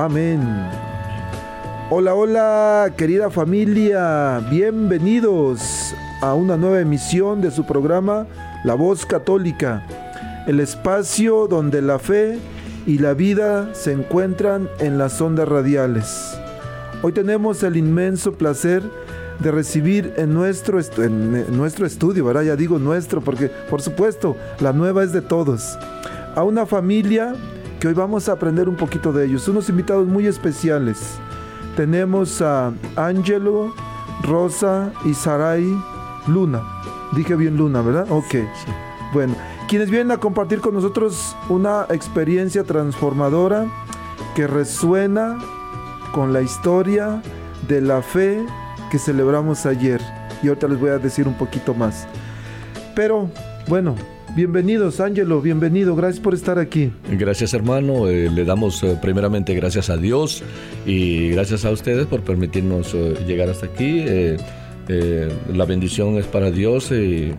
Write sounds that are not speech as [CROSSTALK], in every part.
Amén. Hola, hola, querida familia, bienvenidos a una nueva emisión de su programa La Voz Católica, el espacio donde la fe y la vida se encuentran en las ondas radiales. Hoy tenemos el inmenso placer de recibir en nuestro, en nuestro estudio, ¿verdad? Ya digo nuestro porque, por supuesto, la nueva es de todos. A una familia que hoy vamos a aprender un poquito de ellos, unos invitados muy especiales. Tenemos a Angelo, Rosa y Sarai Luna. Dije bien Luna, ¿verdad? Ok. Bueno, quienes vienen a compartir con nosotros una experiencia transformadora que resuena con la historia de la fe que celebramos ayer. Y ahorita les voy a decir un poquito más. Pero, bueno, bienvenidos, Ángelo, bienvenido, gracias por estar aquí. Gracias, hermano. Eh, le damos eh, primeramente gracias a Dios y gracias a ustedes por permitirnos eh, llegar hasta aquí. la bendición es para Dios y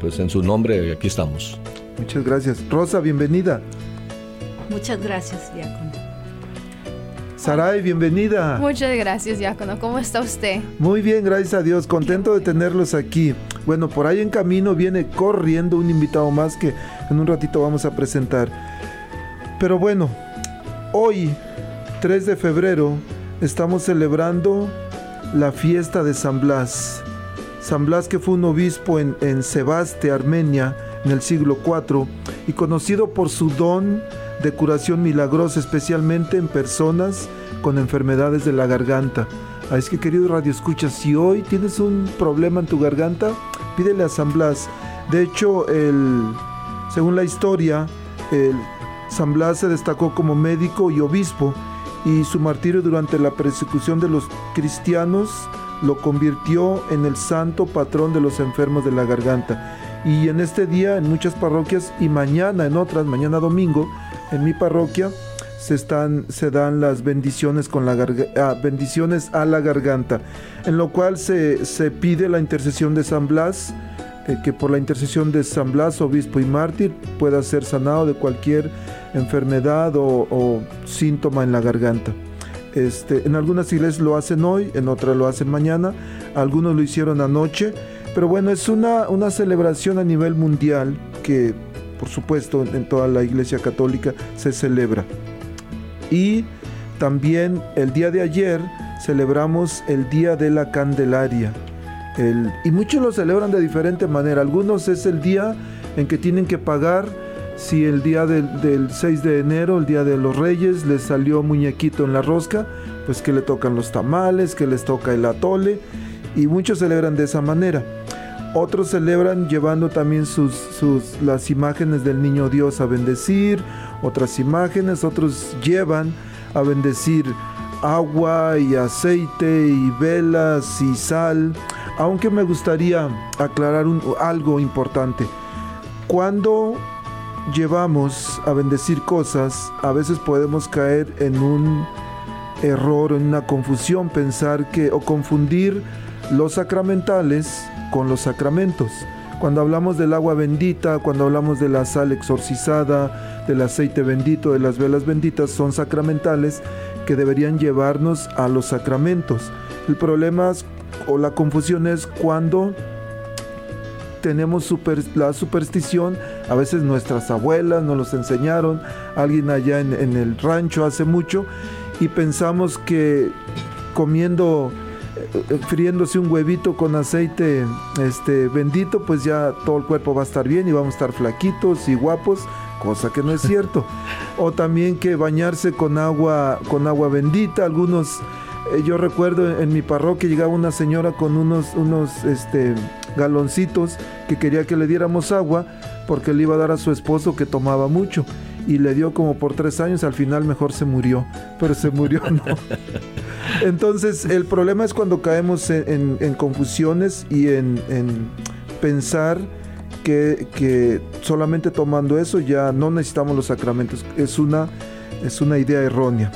pues en su nombre aquí estamos. Muchas gracias. Rosa, bienvenida. Muchas gracias, Diácono. Saray, bienvenida. Muchas gracias, Diácono. ¿Cómo está usted? Muy bien, gracias a Dios. Contento de tenerlos aquí. Bueno, por ahí en camino viene corriendo un invitado más que en un ratito vamos a presentar. Pero bueno, hoy, 3 de febrero, estamos celebrando la fiesta de San Blas. San Blas que fue un obispo en, en Sebaste, Armenia, en el siglo IV, y conocido por su don de curación milagrosa, especialmente en personas con enfermedades de la garganta. Así es que querido Radio Escucha, si hoy tienes un problema en tu garganta, pídele a San Blas. De hecho, el, según la historia, el, San Blas se destacó como médico y obispo y su martirio durante la persecución de los cristianos lo convirtió en el santo patrón de los enfermos de la garganta. Y en este día en muchas parroquias y mañana en otras, mañana domingo, en mi parroquia se, dan las bendiciones, con la ah, a la garganta, en lo cual se, pide la intercesión de San Blas, eh, que por la intercesión de San Blas, obispo y mártir, pueda ser sanado de cualquier enfermedad o, síntoma en la garganta. Este, en algunas iglesias lo hacen hoy, en otras lo hacen mañana, algunos lo hicieron anoche, pero bueno, es una celebración a nivel mundial que por supuesto en toda la iglesia católica se celebra. Y también el día de ayer celebramos el Día de la Candelaria. y muchos lo celebran de diferente manera. Algunos es el día en que tienen que pagar si el día del, del, 6 de enero, el día de los reyes, les salió muñequito en la rosca, pues que le tocan los tamales, que les toca el atole y muchos celebran de esa manera. Otros celebran llevando también sus, las imágenes del niño Dios a bendecir, otras imágenes, otros llevan a bendecir agua y aceite y velas y sal. Aunque me gustaría aclarar algo importante. Cuando llevamos a bendecir cosas, a veces podemos caer en un error, en una confusión, pensar que o confundir los sacramentales con los sacramentos. Cuando hablamos del agua bendita, cuando hablamos de la sal exorcizada, del aceite bendito, de las velas benditas, son sacramentales que deberían llevarnos a los sacramentos. El problema o la confusión es cuando tenemos la superstición, a veces nuestras abuelas nos los enseñaron, alguien allá en, el rancho hace mucho, y pensamos que comiendo friéndose un huevito con aceite este bendito, pues ya todo el cuerpo va a estar bien y vamos a estar flaquitos y guapos, cosa que no es cierto. [LAUGHS] o también que bañarse con agua con agua bendita, algunos eh, yo recuerdo en mi parroquia llegaba una señora con unos unos este galoncitos que quería que le diéramos agua porque le iba a dar a su esposo que tomaba mucho y le dio como por tres años, al final mejor se murió, pero se murió no. [LAUGHS] Entonces el problema es cuando caemos en, confusiones y en, pensar que, solamente tomando eso ya no necesitamos los sacramentos. Es una, es una idea errónea.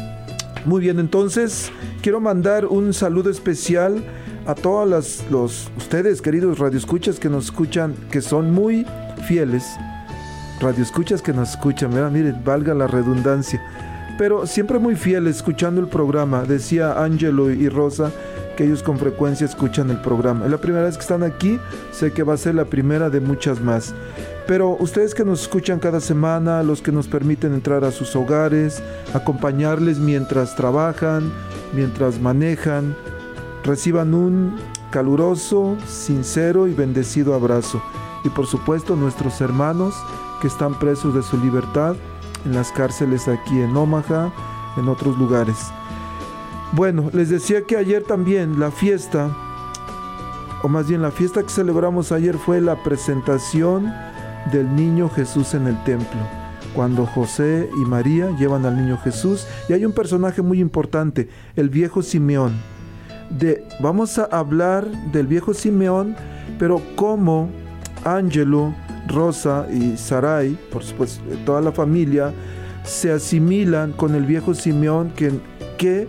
Muy bien, entonces quiero mandar un saludo especial a todos los ustedes, queridos radioescuchas que nos escuchan, que son muy fieles radioescuchas que nos escuchan, miren, valga la redundancia. Pero siempre muy fieles escuchando el programa. Decía Angelo y Rosa que ellos con frecuencia escuchan el programa. Es la primera vez que están aquí, sé que va a ser la primera de muchas más. Pero ustedes que nos escuchan cada semana, los que nos permiten entrar a sus hogares, acompañarles mientras trabajan, mientras manejan, reciban un caluroso, sincero y bendecido abrazo. Y por supuesto nuestros hermanos que están presos de su libertad en las cárceles aquí en Omaha, en otros lugares. Bueno, les decía que ayer también la fiesta, o más bien la fiesta que celebramos ayer fue la presentación del niño Jesús en el templo, cuando José y María llevan al niño Jesús y hay un personaje muy importante, el viejo Simeón. De, vamos a hablar del viejo Simeón, pero cómo Ángelo Rosa y Sarai, por supuesto, toda la familia, se asimilan con el viejo Simeón que, que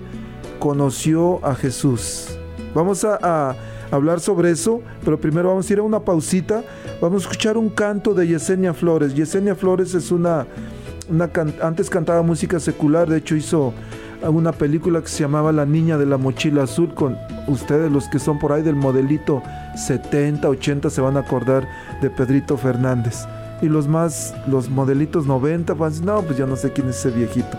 conoció a Jesús. Vamos a, hablar sobre eso, pero primero vamos a ir a una pausita. Vamos a escuchar un canto de Yesenia Flores. Yesenia Flores es una, una antes cantaba música secular, de hecho hizo una película que se llamaba La Niña de la Mochila Azul con ustedes los que son por ahí del modelito 70, 80 se van a acordar de Pedrito Fernández. Y los más, los modelitos 90, pues no, pues ya no sé quién es ese viejito.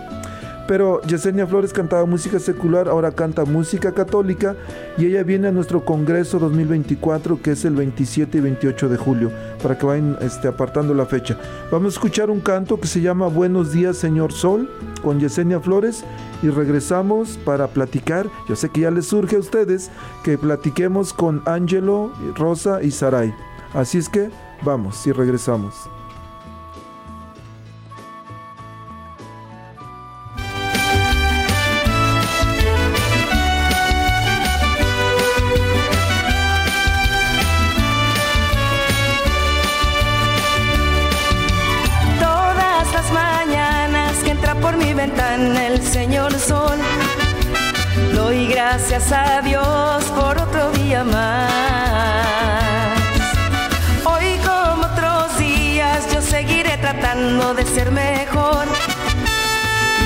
Pero Yesenia Flores cantaba música secular, ahora canta música católica y ella viene a nuestro Congreso 2024 que es el 27 y 28 de julio, para que vayan este, apartando la fecha. Vamos a escuchar un canto que se llama Buenos días Señor Sol con Yesenia Flores y regresamos para platicar. Yo sé que ya les surge a ustedes que platiquemos con Angelo, Rosa y Sarai. Así es que vamos y regresamos. Gracias a Dios por otro día más. Hoy como otros días yo seguiré tratando de ser mejor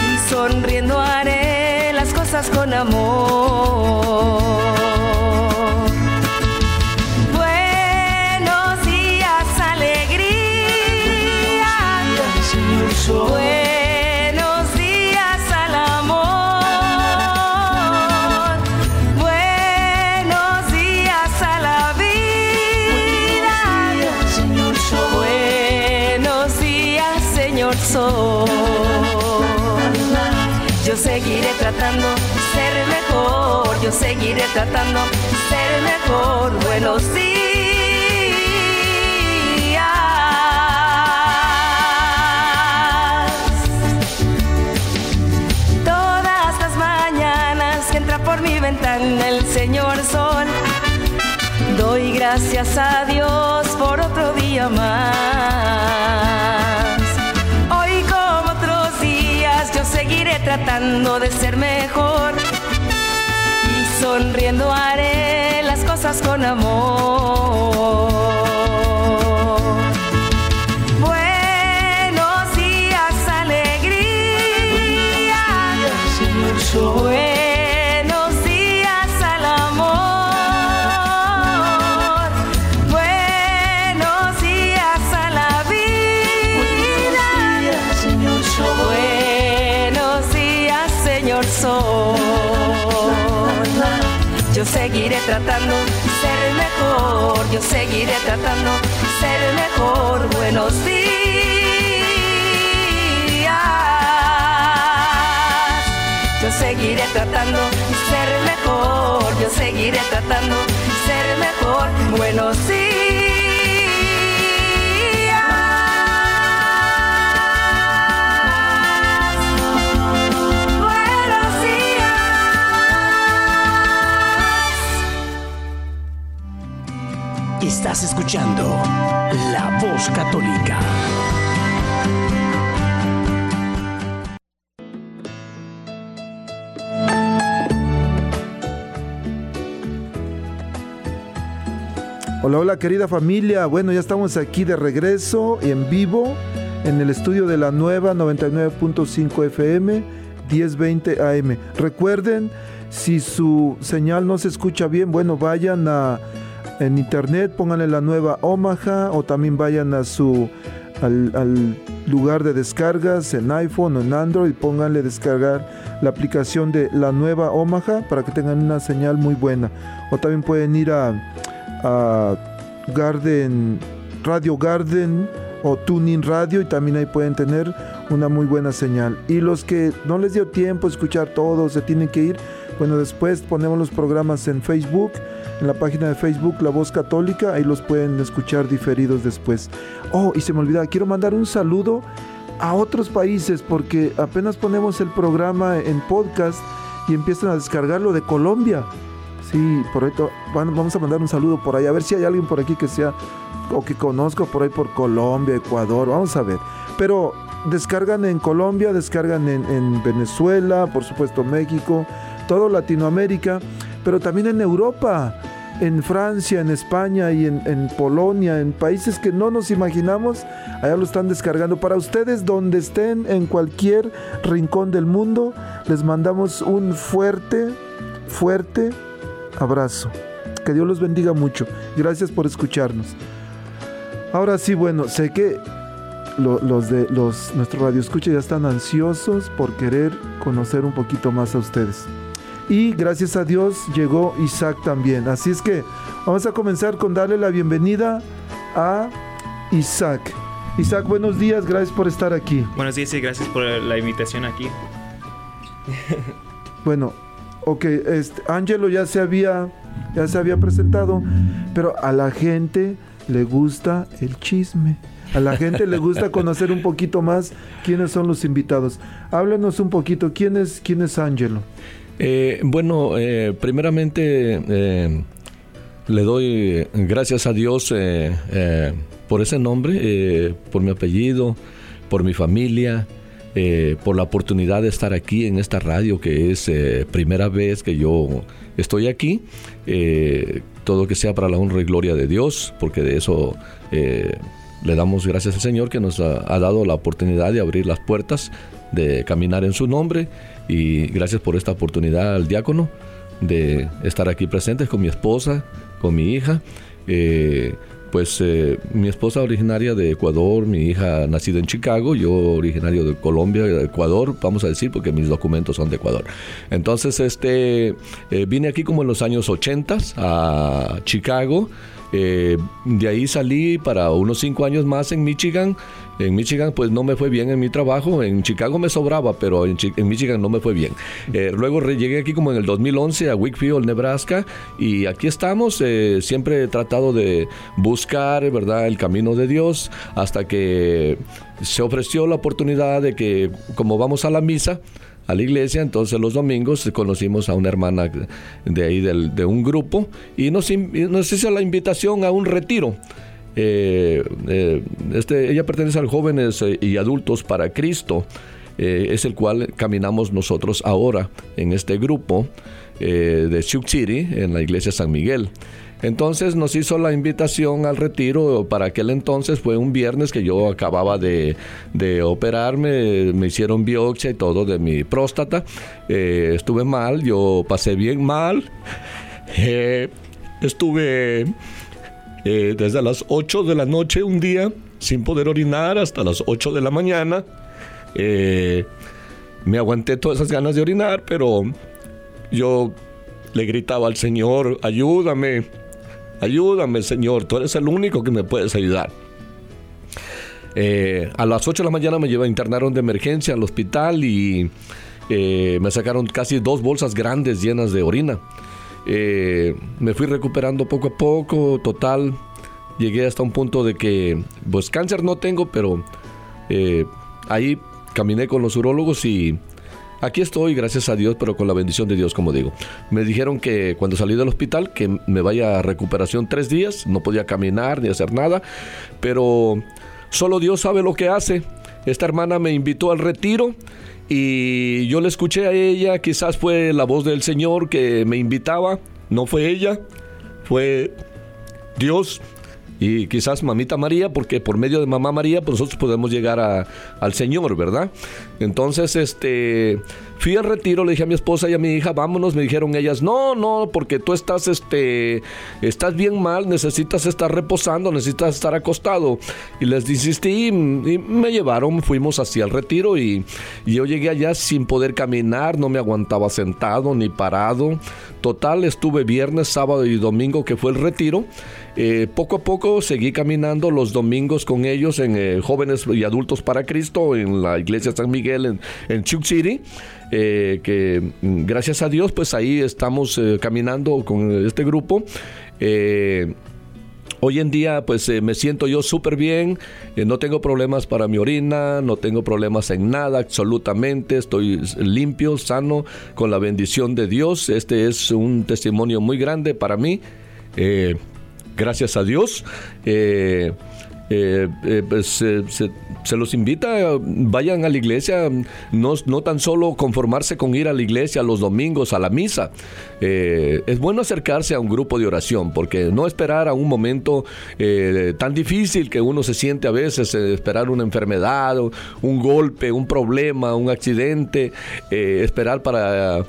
y sonriendo haré las cosas con amor. Tratando de ser yo seguiré tratando de ser mejor. Buenos días. Todas las mañanas que entra por mi ventana el Señor Sol. Doy gracias a Dios por otro día más. Tratando de ser mejor y sonriendo haré las cosas con amor. Yo seguiré tratando ser mejor. Yo seguiré tratando ser mejor. Buenos días. Yo seguiré tratando ser mejor. Yo seguiré tratando ser mejor. Buenos días. Estás escuchando La Voz Católica. Hola, hola querida familia. Bueno, ya estamos aquí de regreso en vivo en el estudio de la nueva 99.5 FM 1020 AM. Recuerden, si su señal no se escucha bien, bueno, vayan a en internet, pónganle la nueva Omaha o también vayan a su al, lugar de descargas en iPhone o en Android, pónganle descargar la aplicación de la nueva Omaha para que tengan una señal muy buena. O también pueden ir a Garden, Radio Garden o Tuning Radio y también ahí pueden tener una muy buena señal. Y los que no les dio tiempo escuchar todo, se tienen que ir, bueno, después ponemos los programas en Facebook, en la página de Facebook La Voz Católica, ahí los pueden escuchar diferidos después. Oh, y se me olvidaba, quiero mandar un saludo a otros países porque apenas ponemos el programa en podcast y empiezan a descargarlo de Colombia. Sí, por ahí vamos a mandar un saludo por ahí, a ver si hay alguien por aquí que sea o que conozco por ahí por Colombia, Ecuador, vamos a ver. Pero descargan en Colombia, descargan en, en Venezuela, por supuesto México, todo Latinoamérica, pero también en Europa, en Francia, en España y en, Polonia, en países que no nos imaginamos, allá lo están descargando. Para ustedes, donde estén, en cualquier rincón del mundo, les mandamos un fuerte, fuerte abrazo. Que Dios los bendiga mucho. Gracias por escucharnos. Ahora sí, bueno, sé que lo- los de los nuestros radioescuchas ya están ansiosos por querer conocer un poquito más a ustedes. Y gracias a Dios llegó Isaac también. Así es que vamos a comenzar con darle la bienvenida a Isaac. Isaac, buenos días, gracias por estar aquí. Buenos días y gracias por la invitación aquí. [LAUGHS] Bueno, ok, este, Angelo ya se había ya se había presentado, pero a la gente le gusta el chisme. A la gente le gusta [LAUGHS] conocer un poquito más quiénes son los invitados. Háblanos un poquito, ¿quién es, quién es Angelo? Eh, bueno, eh, primeramente eh, le doy gracias a Dios eh, eh, por ese nombre, por mi apellido, por mi familia, por la oportunidad de estar aquí en esta radio que es primera vez que yo estoy aquí. Todo que sea para la honra y gloria de Dios, porque de eso le damos gracias al Señor que nos ha dado la oportunidad de abrir las puertas, de caminar en su nombre y gracias por esta oportunidad al diácono de estar aquí presentes con mi esposa, con mi hija. Eh, pues mi esposa originaria de Ecuador, mi hija nacida en Chicago, yo originario de Colombia, Ecuador, vamos a decir, porque mis documentos son de Ecuador. Entonces, este, vine aquí como en los años 80 a Chicago. De ahí salí para unos cinco años más en Michigan en Michigan pues no me fue bien en mi trabajo, en Chicago me sobraba, pero en, Michigan no me fue bien. Eh, luego llegué aquí como en el 2011 a Wickfield, Nebraska, y aquí estamos, eh, siempre he tratado de buscar, ¿verdad?, el camino de Dios, hasta que se ofreció la oportunidad de que como vamos a la misa, a la iglesia, entonces los domingos conocimos a una hermana de ahí de un grupo y nos, hizo la invitación a un retiro. Eh, eh, este, ella pertenece a jóvenes eh, y adultos para Cristo, es el cual caminamos nosotros ahora en este grupo de Sioux City, en la iglesia San Miguel. Entonces nos hizo la invitación al retiro. Para aquel entonces fue un viernes que yo acababa de, operarme, me hicieron biopsia y todo de mi próstata. estuve mal, yo pasé bien mal. [LAUGHS] estuve eh, desde las 8 de la noche un día sin poder orinar hasta las 8 de la mañana. Eh, me aguanté todas esas ganas de orinar, pero yo le gritaba al Señor, ayúdame, ayúdame Señor, tú eres el único que me puedes ayudar. Eh, a las 8 de la mañana me internaron de emergencia al hospital y me sacaron casi dos bolsas grandes llenas de orina. Eh, me fui recuperando poco a poco, total, llegué hasta un punto de que, pues cáncer no tengo, pero eh, ahí caminé con los urólogos y aquí estoy, gracias a Dios, pero con la bendición de Dios, como digo. Me dijeron que cuando salí del hospital, que me vaya a recuperación tres días, no podía caminar ni hacer nada, pero solo Dios sabe lo que hace. Esta hermana me invitó al retiro y yo le escuché a ella, quizás fue la voz del Señor que me invitaba, no fue ella, fue Dios y quizás mamita María, porque por medio de mamá María pues nosotros podemos llegar a, al Señor, ¿verdad? Entonces, este, fui al retiro, le dije a mi esposa y a mi hija, vámonos, me dijeron ellas, no, no, porque tú estás, este, estás bien mal, necesitas estar reposando, necesitas estar acostado. Y les insistí y, me llevaron, fuimos hacia el retiro y, y yo llegué allá sin poder caminar, no me aguantaba sentado ni parado. Total, estuve viernes, sábado y domingo que fue el retiro. Eh, poco a poco seguí caminando los domingos con ellos en eh, Jóvenes y Adultos para Cristo en la iglesia San Miguel en, en City. Eh, que mm, gracias a Dios pues ahí estamos caminando con este grupo. Hoy en día pues me siento yo súper bien, no tengo problemas para mi orina, no tengo problemas en nada absolutamente, estoy limpio, sano, con la bendición de Dios. Este es un testimonio muy grande para mí gracias a Dios. Eh, eh, eh, pues, se, los invita, vayan a la iglesia, no, no, tan solo conformarse con ir a la iglesia los domingos a la misa. es bueno acercarse a un grupo de oración, porque no esperar a un momento tan difícil que uno se siente a veces, esperar una enfermedad, un golpe, un problema, un accidente, esperar para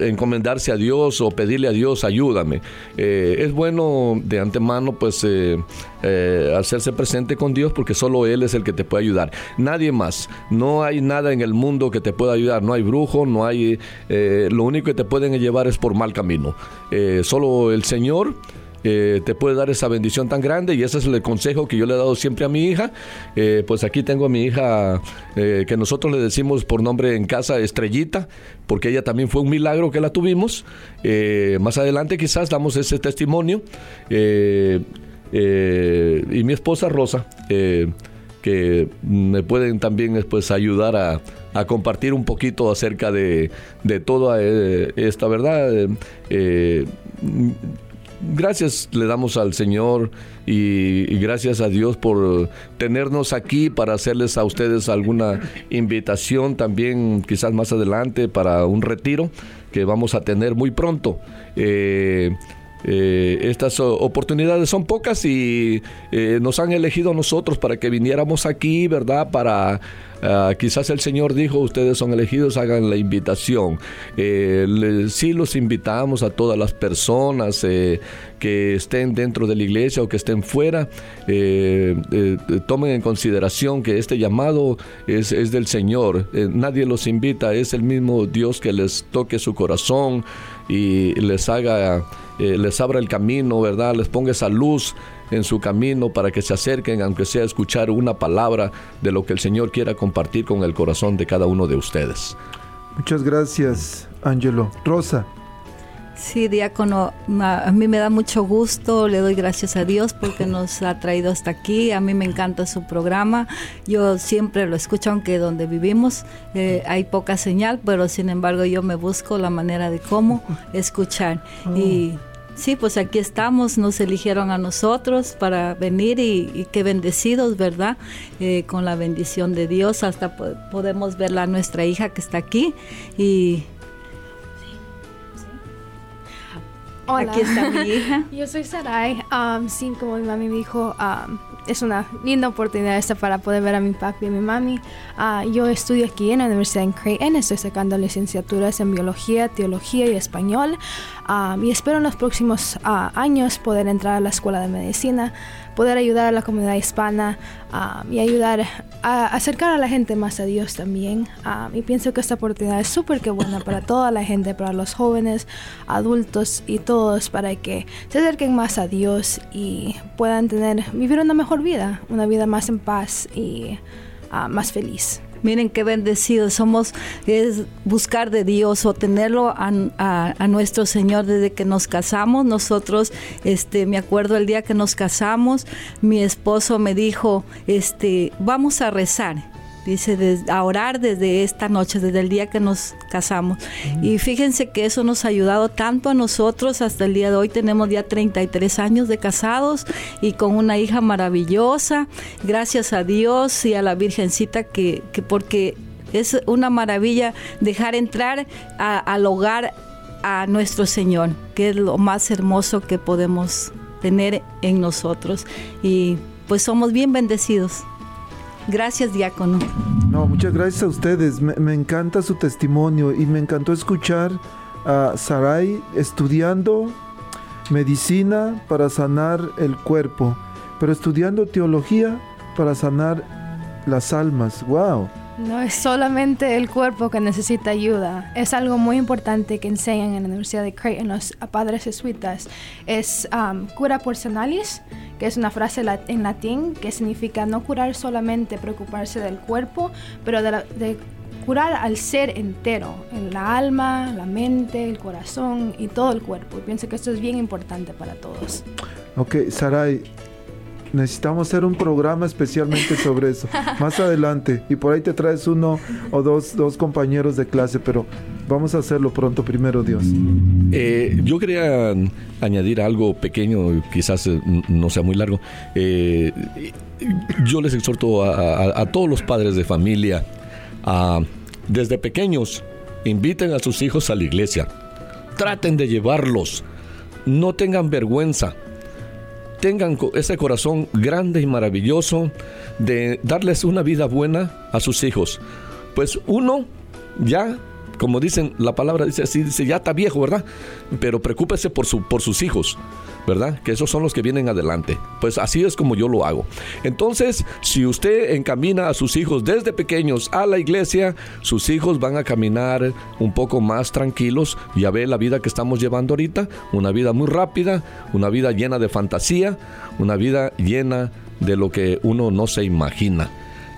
encomendarse a Dios o pedirle a Dios, ayúdame. es bueno de antemano, pues, eh, hacerse presente con Dios porque solo Él es el que te puede ayudar. Nadie más. No hay nada en el mundo que te pueda ayudar. No hay brujo, no hay... Eh, lo único que te pueden llevar es por mal camino. Eh, solo el Señor... te puede dar esa bendición tan grande y ese es el consejo que yo le he dado siempre a mi hija. pues aquí tengo a mi hija que nosotros le decimos por nombre en casa Estrellita, porque ella también fue un milagro que la tuvimos. más adelante quizás damos ese testimonio. Eh, y mi esposa Rosa, eh, que me pueden también después ayudar a, compartir un poquito acerca de, toda eh, esta verdad. gracias le damos al Señor y, gracias a Dios por tenernos aquí para hacerles a ustedes alguna invitación también quizás más adelante para un retiro que vamos a tener muy pronto. Eh, estas oportunidades son pocas y eh, nos han elegido nosotros para que viniéramos aquí, ¿verdad? Para Ah, quizás el Señor dijo, ustedes son elegidos, hagan la invitación. Eh, sí los invitamos a todas las personas eh, que estén dentro de la iglesia o que estén fuera, eh, tomen en consideración que este llamado es, es del Señor. nadie los invita, es el mismo Dios que les toque su corazón y les haga, les abra el camino, ¿verdad? Les ponga esa luz en su camino para que se acerquen, aunque sea escuchar una palabra de lo que el Señor quiera compartir con el corazón de cada uno de ustedes. Muchas gracias, Angelo. Rosa. Sí, diácono, a mí me da mucho gusto, le doy gracias a Dios porque [LAUGHS] nos ha traído hasta aquí, a mí me encanta su programa, yo siempre lo escucho aunque donde vivimos eh, hay poca señal, pero sin embargo yo me busco la manera de cómo [LAUGHS] escuchar y Sí, pues aquí estamos, nos eligieron a nosotros para venir y, qué bendecidos, ¿verdad? Eh, con la bendición de Dios, hasta podemos ver a nuestra hija que está aquí y... Hola. Aquí está mi hija. [LAUGHS] Yo soy Sarai. Um, sí, como mi mami dijo, um, es una linda oportunidad esta para poder ver a mi papi y a mi mami. Uh, yo estudio aquí en la Universidad en Creighton, estoy sacando licenciaturas en biología, teología y español y espero en los próximos ah, años poder entrar a la escuela de medicina, poder ayudar a la comunidad hispana y ayudar a acercar a la gente más a Dios también. y pienso que esta oportunidad es súper que buena para toda la gente, para los jóvenes, adultos y todos, para que se acerquen más a Dios y puedan tener, vivir una mejor vida, una vida más en paz y ah, más feliz. Miren qué bendecidos somos, es buscar de Dios o tenerlo a, nuestro Señor desde que nos casamos. Nosotros, este, me acuerdo el día que nos casamos, mi esposo me dijo, este, vamos a rezar dice, a orar desde esta noche, desde el día que nos casamos. Y fíjense que eso nos ha ayudado tanto a nosotros hasta el día de hoy. Tenemos ya 33 años de casados y con una hija maravillosa. Gracias a Dios y a la Virgencita que, que porque es una maravilla dejar entrar al hogar a nuestro Señor, que es lo más hermoso que podemos tener en nosotros. Y pues somos bien bendecidos. Gracias, diácono. No, muchas gracias a ustedes. Me, encanta su testimonio y me encantó escuchar a Sarai estudiando medicina para sanar el cuerpo, pero estudiando teología para sanar las almas. ¡Wow! No es solamente el cuerpo que necesita ayuda, es algo muy importante que enseñan en la Universidad de Creighton los padres jesuitas. Es um, cura personalis, que es una frase en latín que significa no curar solamente preocuparse del cuerpo, pero de, curar al ser entero, en la alma, la mente, el corazón y todo el cuerpo. Y pienso que esto es bien importante para todos. Ok, Sarai, necesitamos hacer un programa especialmente sobre eso. [LAUGHS] Más adelante. Y por ahí te traes uno o dos, dos compañeros de clase, pero vamos a hacerlo pronto, primero Dios. Eh, yo quería añadir algo pequeño, quizás eh, no sea muy largo. Eh, yo les exhorto a, todos los padres de familia a, desde pequeños, inviten a sus hijos a la iglesia. Traten de llevarlos. No tengan vergüenza tengan ese corazón grande y maravilloso de darles una vida buena a sus hijos. Pues uno ya como dicen, la palabra dice así, dice, ya está viejo, ¿verdad? Pero preocúpese por, su, por sus hijos, ¿verdad? Que esos son los que vienen adelante. Pues así es como yo lo hago. Entonces, si usted encamina a sus hijos desde pequeños a la iglesia, sus hijos van a caminar un poco más tranquilos. Ya ve la vida que estamos llevando ahorita, una vida muy rápida, una vida llena de fantasía, una vida llena de lo que uno no se imagina.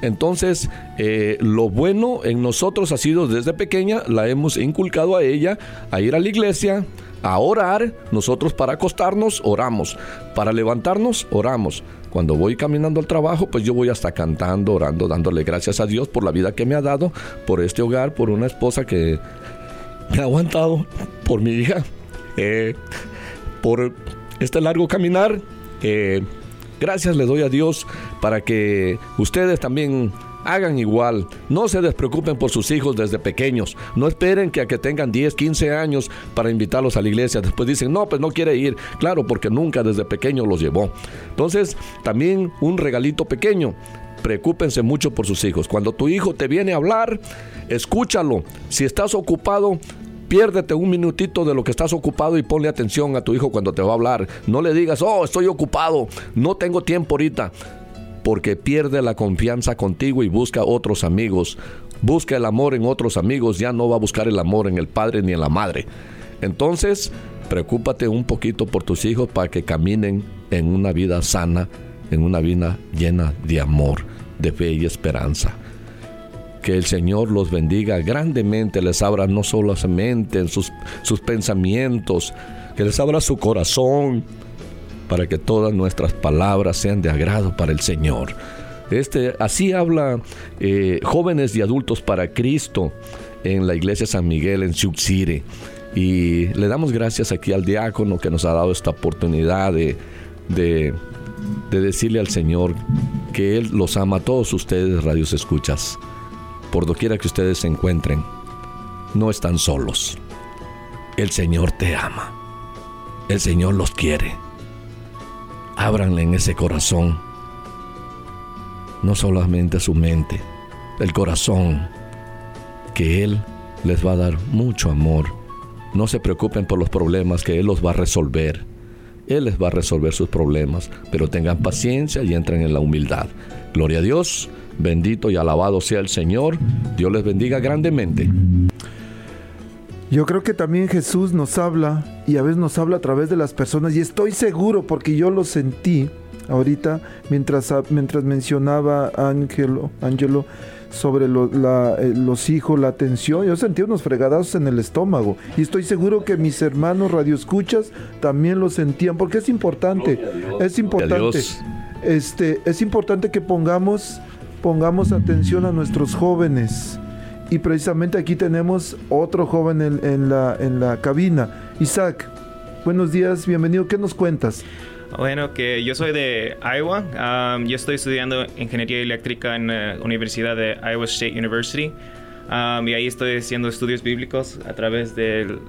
Entonces, eh, lo bueno en nosotros ha sido desde pequeña, la hemos inculcado a ella a ir a la iglesia, a orar. Nosotros para acostarnos oramos, para levantarnos oramos. Cuando voy caminando al trabajo, pues yo voy hasta cantando, orando, dándole gracias a Dios por la vida que me ha dado, por este hogar, por una esposa que me ha aguantado, por mi hija, eh, por este largo caminar. Eh, Gracias le doy a Dios para que ustedes también hagan igual. No se despreocupen por sus hijos desde pequeños. No esperen que a que tengan 10, 15 años para invitarlos a la iglesia. Después dicen, no, pues no quiere ir. Claro, porque nunca desde pequeño los llevó. Entonces, también un regalito pequeño preocúpense mucho por sus hijos. Cuando tu hijo te viene a hablar, escúchalo. Si estás ocupado, piérdete un minutito de lo que estás ocupado y ponle atención a tu hijo cuando te va a hablar. No le digas, oh, estoy ocupado, no tengo tiempo ahorita. Porque pierde la confianza contigo y busca otros amigos. Busca el amor en otros amigos, ya no va a buscar el amor en el padre ni en la madre. Entonces, preocúpate un poquito por tus hijos para que caminen en una vida sana, en una vida llena de amor, de fe y esperanza. Que el Señor los bendiga grandemente, les abra no solamente en sus, sus pensamientos, que les abra su corazón, para que todas nuestras palabras sean de agrado para el Señor. Este, así habla eh, jóvenes y adultos para Cristo en la iglesia San Miguel en Sioux. Y le damos gracias aquí al diácono que nos ha dado esta oportunidad de, de, decirle al Señor que Él los ama a todos ustedes, radios escuchas. Por doquiera que ustedes se encuentren, no están solos. El Señor te ama. El Señor los quiere. Ábranle en ese corazón. No solamente su mente, el corazón, que Él les va a dar mucho amor no se preocupen por los problemas que Él los va a resolver. Él les va a resolver sus problemas, pero tengan paciencia y entren en la humildad. Gloria a Dios, bendito y alabado sea el Señor. Dios les bendiga grandemente. Yo creo que también Jesús nos habla y a veces nos habla a través de las personas y estoy seguro porque yo lo sentí ahorita mientras, mientras mencionaba Ángelo, Ángelo sobre eh, los hijos, la atención. Yo sentí unos fregadazos en el estómago. Y estoy seguro que mis hermanos radioescuchas también lo sentían, porque es importante. Es importante. Este, es importante que pongamos, pongamos atención a nuestros jóvenes. Y precisamente aquí tenemos otro joven en, la, en la cabina. Isaac, buenos días, bienvenido. ¿Qué nos cuentas? Bueno, que yo soy de Iowa. Um, yo estoy estudiando ingeniería eléctrica en la Universidad de Iowa State University. Um, y ahí estoy haciendo estudios bíblicos a través del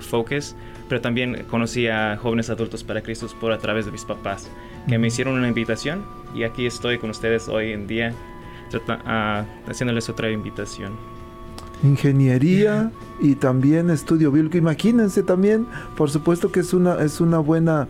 Focus. Pero también conocí a jóvenes adultos para Cristo por a través de mis papás, que me hicieron una invitación. Y aquí estoy con ustedes hoy en día, uh, haciéndoles otra invitación ingeniería y también estudio bíblico. Imagínense también, por supuesto que es una, es una buena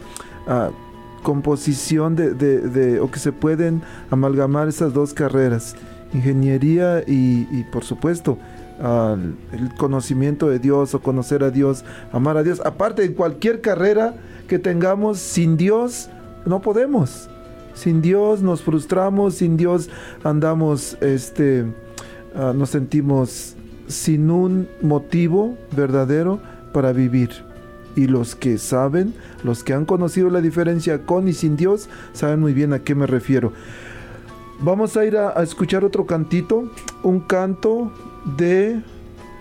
composición de, o que se pueden amalgamar esas dos carreras, ingeniería y, por supuesto el conocimiento de Dios o conocer a Dios, amar a Dios. Aparte de cualquier carrera que tengamos sin Dios, no podemos. Sin Dios nos frustramos, sin Dios andamos, este, ah, nos sentimos sin un motivo verdadero para vivir y los que saben, los que han conocido la diferencia con y sin Dios, saben muy bien a qué me refiero. Vamos a ir a, escuchar otro cantito, un canto de...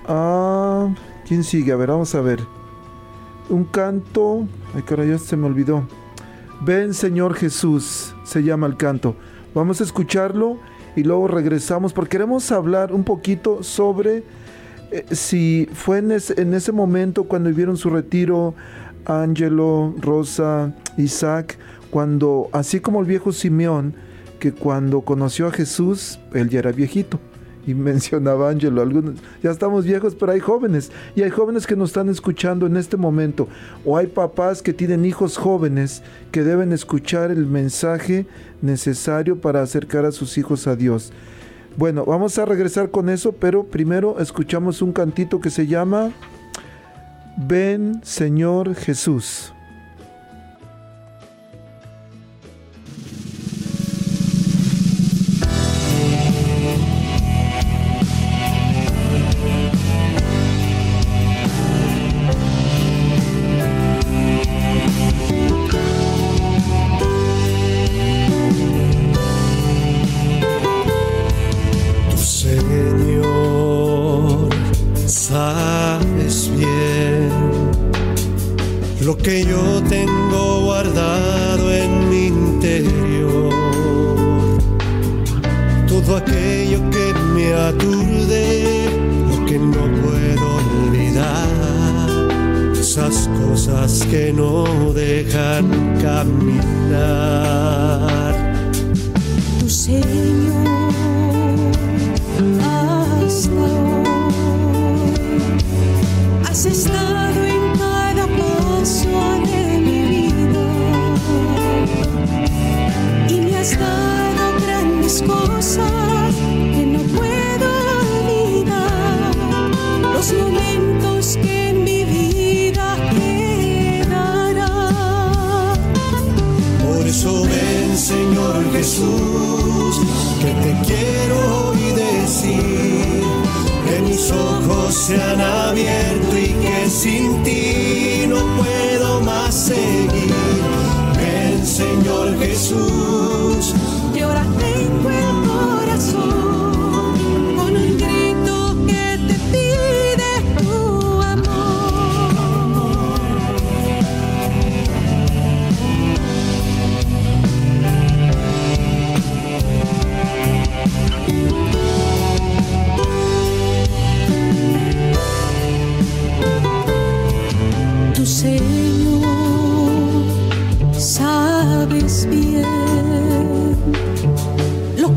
Ah, ¿Quién sigue? A ver, vamos a ver. Un canto... Ay, caray, ya se me olvidó. Ven Señor Jesús, se llama el canto. Vamos a escucharlo y luego regresamos porque queremos hablar un poquito sobre eh, si fue en ese, momento cuando vivieron su retiro, Angelo, Rosa, Isaac, cuando, así como el viejo Simeón, que cuando conoció a Jesús, él ya era viejito. Y mencionaba Angelo, algunos, ya estamos viejos, pero hay jóvenes. Y hay jóvenes que nos están escuchando en este momento. O hay papás que tienen hijos jóvenes que deben escuchar el mensaje necesario para acercar a sus hijos a Dios. Bueno, vamos a regresar con eso, pero primero escuchamos un cantito que se llama Ven Señor Jesús.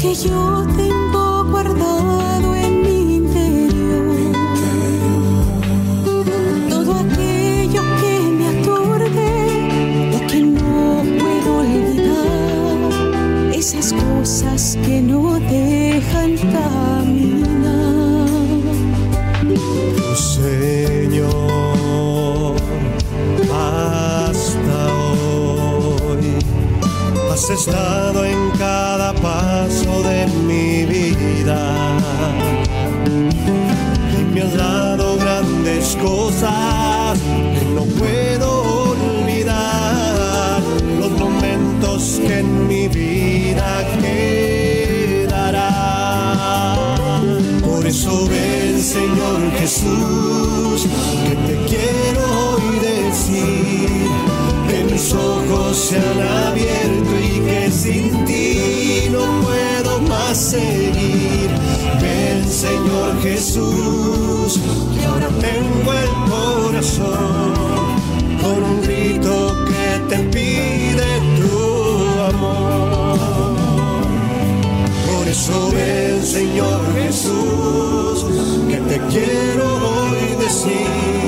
you think has estado en cada paso de mi vida. Y me has dado grandes cosas que no puedo olvidar. Los momentos que en mi vida quedarán. Por eso ven Señor Jesús mis ojos se han abierto y que sin ti no puedo más seguir. Ven Señor Jesús, que ahora tengo el corazón con un grito que te pide tu amor. Por eso ven Señor Jesús, que te quiero hoy decir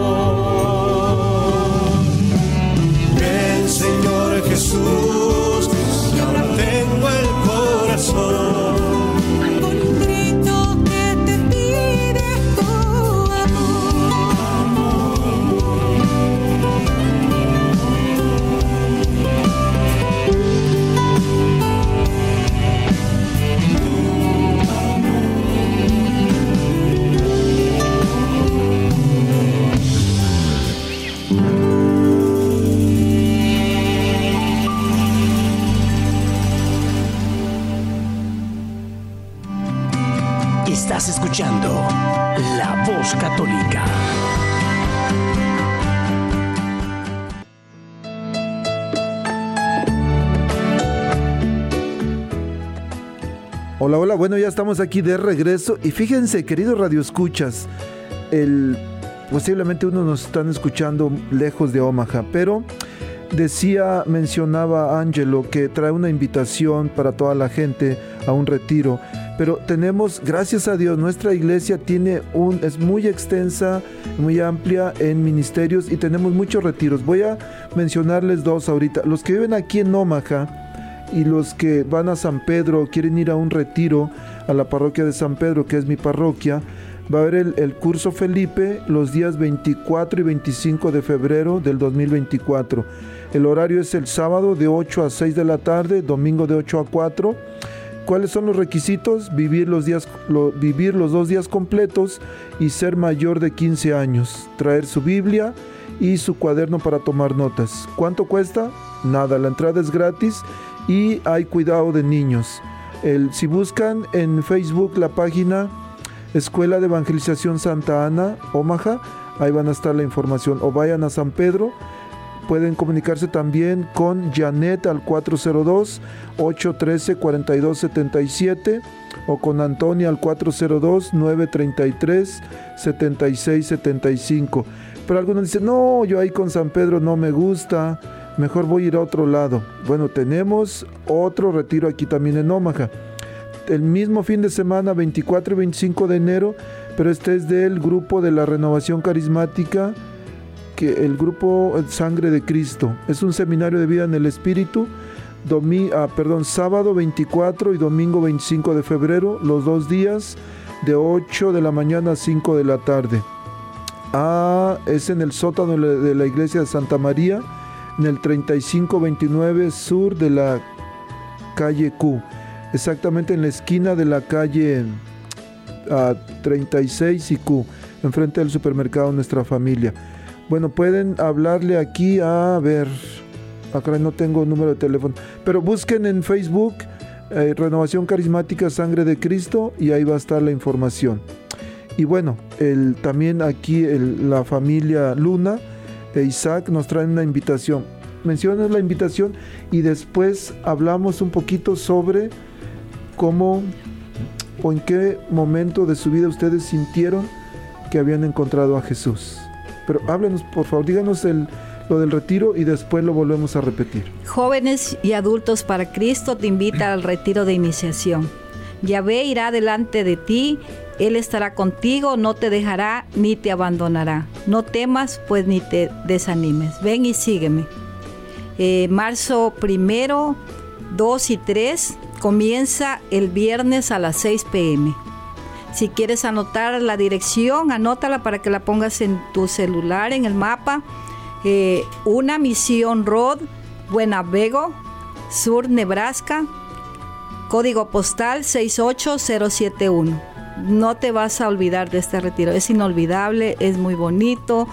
bueno, ya estamos aquí de regreso y fíjense, queridos radioescuchas, el, posiblemente uno nos están escuchando lejos de Omaha, pero decía, mencionaba Angelo que trae una invitación para toda la gente a un retiro, pero tenemos, gracias a Dios, nuestra iglesia tiene un, es muy extensa, muy amplia en ministerios y tenemos muchos retiros. Voy a mencionarles dos ahorita. Los que viven aquí en Omaha, y los que van a San Pedro quieren ir a un retiro a la parroquia de San Pedro, que es mi parroquia, va a haber el, curso Felipe los días 24 y 25 de febrero del 2024. El horario es el sábado de 8 a 6 de la tarde, domingo de 8 a 4. ¿Cuáles son los requisitos? Vivir los, días, vivir los dos días completos y ser mayor de 15 años. Traer su Biblia y su cuaderno para tomar notas. ¿Cuánto cuesta? Nada, la entrada es gratis y hay cuidado de niños. El, si buscan en Facebook la página Escuela de Evangelización Santa Ana, Omaha, ahí van a estar la información. O vayan a San Pedro, pueden comunicarse también con Janet al 402-813-4277 o con Antonia al 402-933-7675. Pero algunos dicen, no, yo ahí con San Pedro no me gusta, mejor voy a ir a otro lado. Bueno, tenemos otro retiro aquí también en Omaha. El mismo fin de semana, 24 y 25 de enero, pero este es del grupo de la renovación carismática, que el grupo Sangre de Cristo. Es un seminario de vida en el Espíritu. ah, perdón, sábado 24 y domingo 25 de febrero, los dos días, de 8 de la mañana a 5 de la tarde. Ah, es en el sótano de la iglesia de Santa María, en el 3529 sur de la calle Q, exactamente en la esquina de la calle 36 y Q, enfrente del supermercado Nuestra Familia. Bueno, pueden hablarle aquí a, ver, acá no tengo número de teléfono, pero busquen en Facebook eh, Renovación Carismática Sangre de Cristo y ahí va a estar la información. Y bueno, el, también aquí la familia Luna e Isaac nos traen una invitación. Mencionas la invitación y después hablamos un poquito sobre cómo o en qué momento de su vida ustedes sintieron que habían encontrado a Jesús. Pero háblenos, por favor, díganos lo del retiro y después lo volvemos a repetir. Jóvenes y adultos para Cristo te invita al retiro de iniciación. Yahvé irá delante de ti, Él estará contigo, no te dejará ni te abandonará. No temas, pues ni te desanimes. Ven y sígueme. Eh, marzo primero, 2 y 3 comienza el viernes a las 6 pm. Si quieres anotar la dirección, anótala para que la pongas en tu celular, en el mapa. Eh, una misión Road, Buenavego, Sur, Nebraska, código postal 68071. No te vas a olvidar de este retiro, es inolvidable, es muy bonito.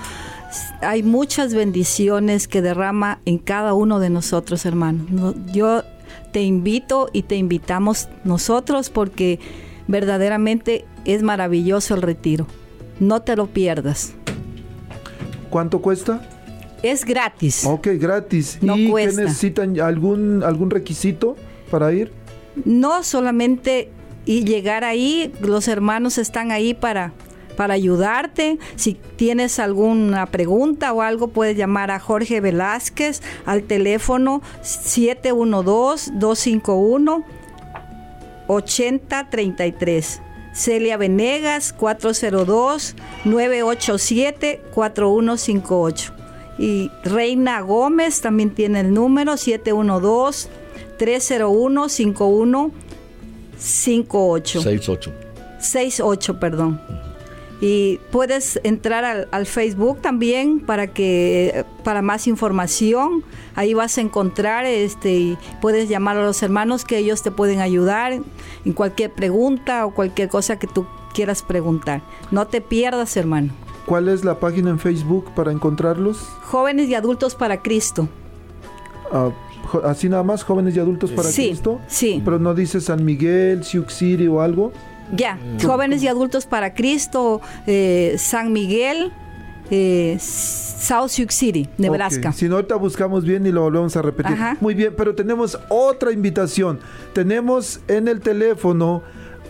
Hay muchas bendiciones que derrama en cada uno de nosotros, hermano. Yo te invito y te invitamos nosotros porque verdaderamente es maravilloso el retiro. No te lo pierdas. ¿Cuánto cuesta? Es gratis. Ok, gratis. ¿Y qué necesitan? ¿Algún, ¿Algún requisito para ir? No solamente y llegar ahí, los hermanos están ahí para, para ayudarte. Si tienes alguna pregunta o algo, puedes llamar a Jorge Velázquez al teléfono 712-251-8033. Celia Venegas 402-987-4158. Y Reina Gómez también tiene el número 712 301-5158. 68. 68, perdón. Y puedes entrar al, Facebook también para que para más información. Ahí vas a encontrar este y puedes llamar a los hermanos que ellos te pueden ayudar en cualquier pregunta o cualquier cosa que tú quieras preguntar. No te pierdas, hermano. ¿Cuál es la página en Facebook para encontrarlos? Jóvenes y adultos para Cristo. Ah, así nada más, jóvenes y adultos para Cristo. Sí. Pero no dice San Miguel, Sioux City o algo. Ya, mm. jóvenes y adultos para Cristo, eh, San Miguel, eh, South Sioux City, Nebraska. Si no, ahorita buscamos bien y lo volvemos a repetir. Muy bien, pero tenemos otra invitación. Tenemos en el teléfono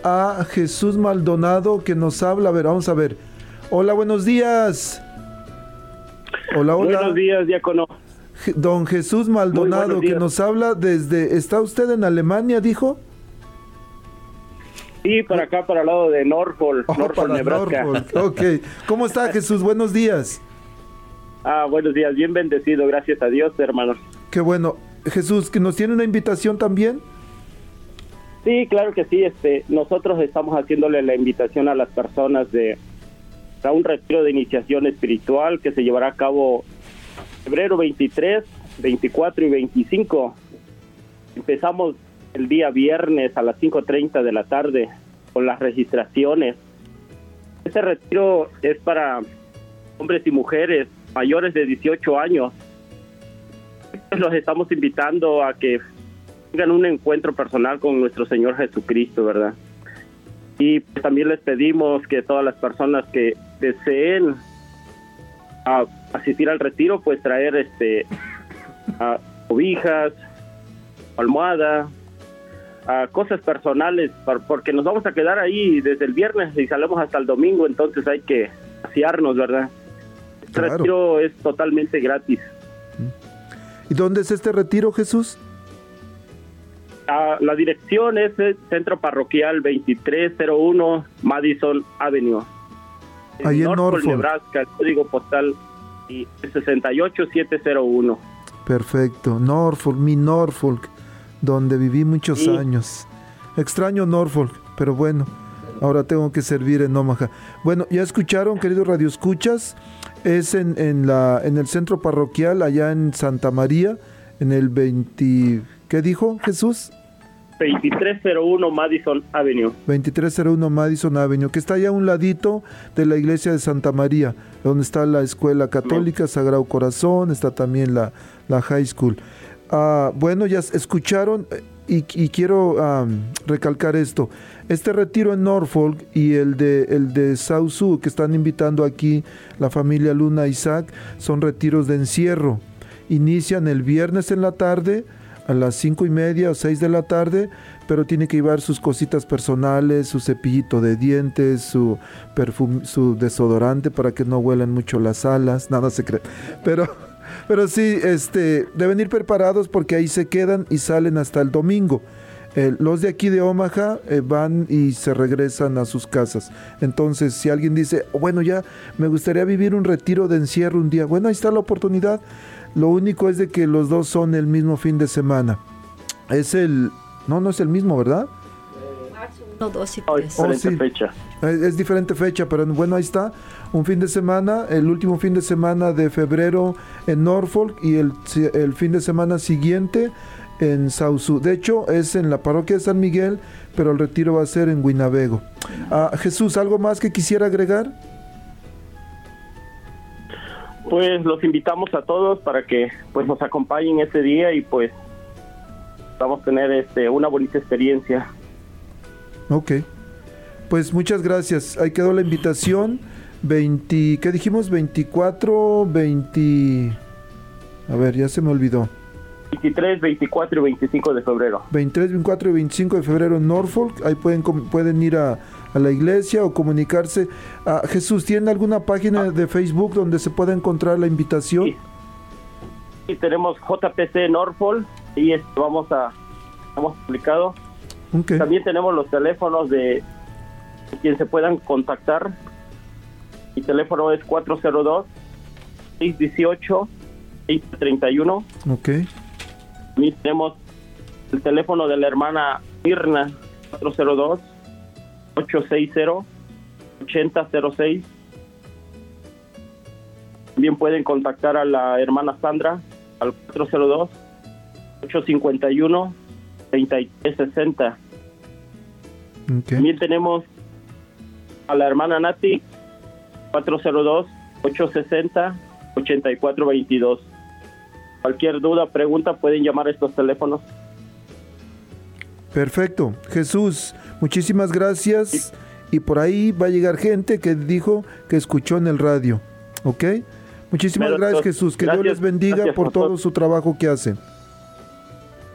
a Jesús Maldonado que nos habla. A ver, vamos a ver. Hola, buenos días. Hola, hola. Buenos días, diácono. Don Jesús Maldonado, que nos habla desde... ¿Está usted en Alemania, dijo? Sí, para acá, para el lado de Norfolk, oh, Norfolk, Nebraska. Ok. ¿Cómo está [LAUGHS] Jesús? Buenos días. Ah, buenos días. Bien bendecido, gracias a Dios, hermano. Qué bueno. Jesús, ¿que nos tiene una invitación también? Sí, claro que sí. Este, nosotros estamos haciéndole la invitación a las personas de a un retiro de iniciación espiritual que se llevará a cabo febrero 23, 24 y 25. Empezamos el día viernes a las 5.30 de la tarde con las registraciones. Este retiro es para hombres y mujeres mayores de 18 años. Los estamos invitando a que tengan un encuentro personal con nuestro Señor Jesucristo, ¿verdad? Y también les pedimos que todas las personas que deseen a asistir al retiro, pues traer este a cobijas, almohada, a cosas personales, porque nos vamos a quedar ahí desde el viernes y salimos hasta el domingo, entonces hay que asearnos, ¿verdad? El retiro es totalmente gratis. ¿Y dónde es este retiro, Jesús? Ah, la dirección es el Centro Parroquial 2301 Madison Avenue. Ahí en Norfolk, Nebraska, el código postal 68701. Perfecto, Norfolk, mi Norfolk, donde viví muchos años. Extraño Norfolk, pero bueno, ahora tengo que servir en Omaha. Bueno, ya escucharon, queridos radioescuchas, es en, en, la, en el centro parroquial allá en Santa María, en el 20... ¿Qué dijo Jesús? 2301 Madison Avenue. 2301 Madison Avenue, que está allá a un ladito de la iglesia de Santa María, donde está la escuela católica, Sagrado Corazón, está también la, la high school. Ah, bueno, ya escucharon eh, y, quiero recalcar esto. Este retiro en Norfolk y el de, el de South que están invitando aquí la familia Luna Isaac, son retiros de encierro. Inician el viernes en la tarde a las cinco y media o seis de la tarde, pero tiene que llevar sus cositas personales, su cepillito de dientes, su perfume, su desodorante para que no huelan mucho las alas, [LAUGHS] nada se cree. Pero, pero sí, este, deben ir preparados porque ahí se quedan y salen hasta el domingo. los de aquí de Omaha eh, van y se regresan a sus casas. Entonces, si alguien dice, oh, bueno, ya me gustaría vivir un retiro de encierro un día, bueno, ahí está la oportunidad. Lo único es de que los dos son el mismo fin de semana. Es el... No, no es el mismo, ¿verdad? No, dos y diferente fecha. Es, diferente fecha, pero bueno, ahí está. Un fin de semana, el último fin de semana de febrero en Norfolk y el, el fin de semana siguiente en Sausu. De hecho, es en la parroquia de San Miguel, pero el retiro va a ser en Winnebago. Ah, Jesús, ¿algo más que quisiera agregar? Pues los invitamos a todos para que pues nos acompañen ese día y pues vamos a tener este una bonita experiencia. Ok. Pues muchas gracias. Ahí quedó la invitación. 20, ¿qué dijimos? 24, 20... A ver, ya se me olvidó. 23, 24 y 25 de febrero. 23, 24 y 25 de febrero en Norfolk. Ahí pueden, pueden ir a, a la iglesia o comunicarse. a Jesús, ¿tiene alguna página de Facebook donde se pueda encontrar la invitación? Sí, tenemos JPC Norfolk y vamos a, hemos publicado. También tenemos los teléfonos de quien se puedan contactar. Mi teléfono es 402 618 631. Ok. También tenemos el teléfono de la hermana Irna 402 860-8006. También pueden contactar a la hermana Sandra al 402-851-3360. También tenemos a la hermana Nati 402-860-8422. Cualquier duda, pregunta, pueden llamar a estos teléfonos. Perfecto. Jesús, muchísimas gracias. Y por ahí va a llegar gente que dijo que escuchó en el radio. ¿Ok? Muchísimas gracias, Jesús. Que Dios les bendiga por todo su trabajo que hacen.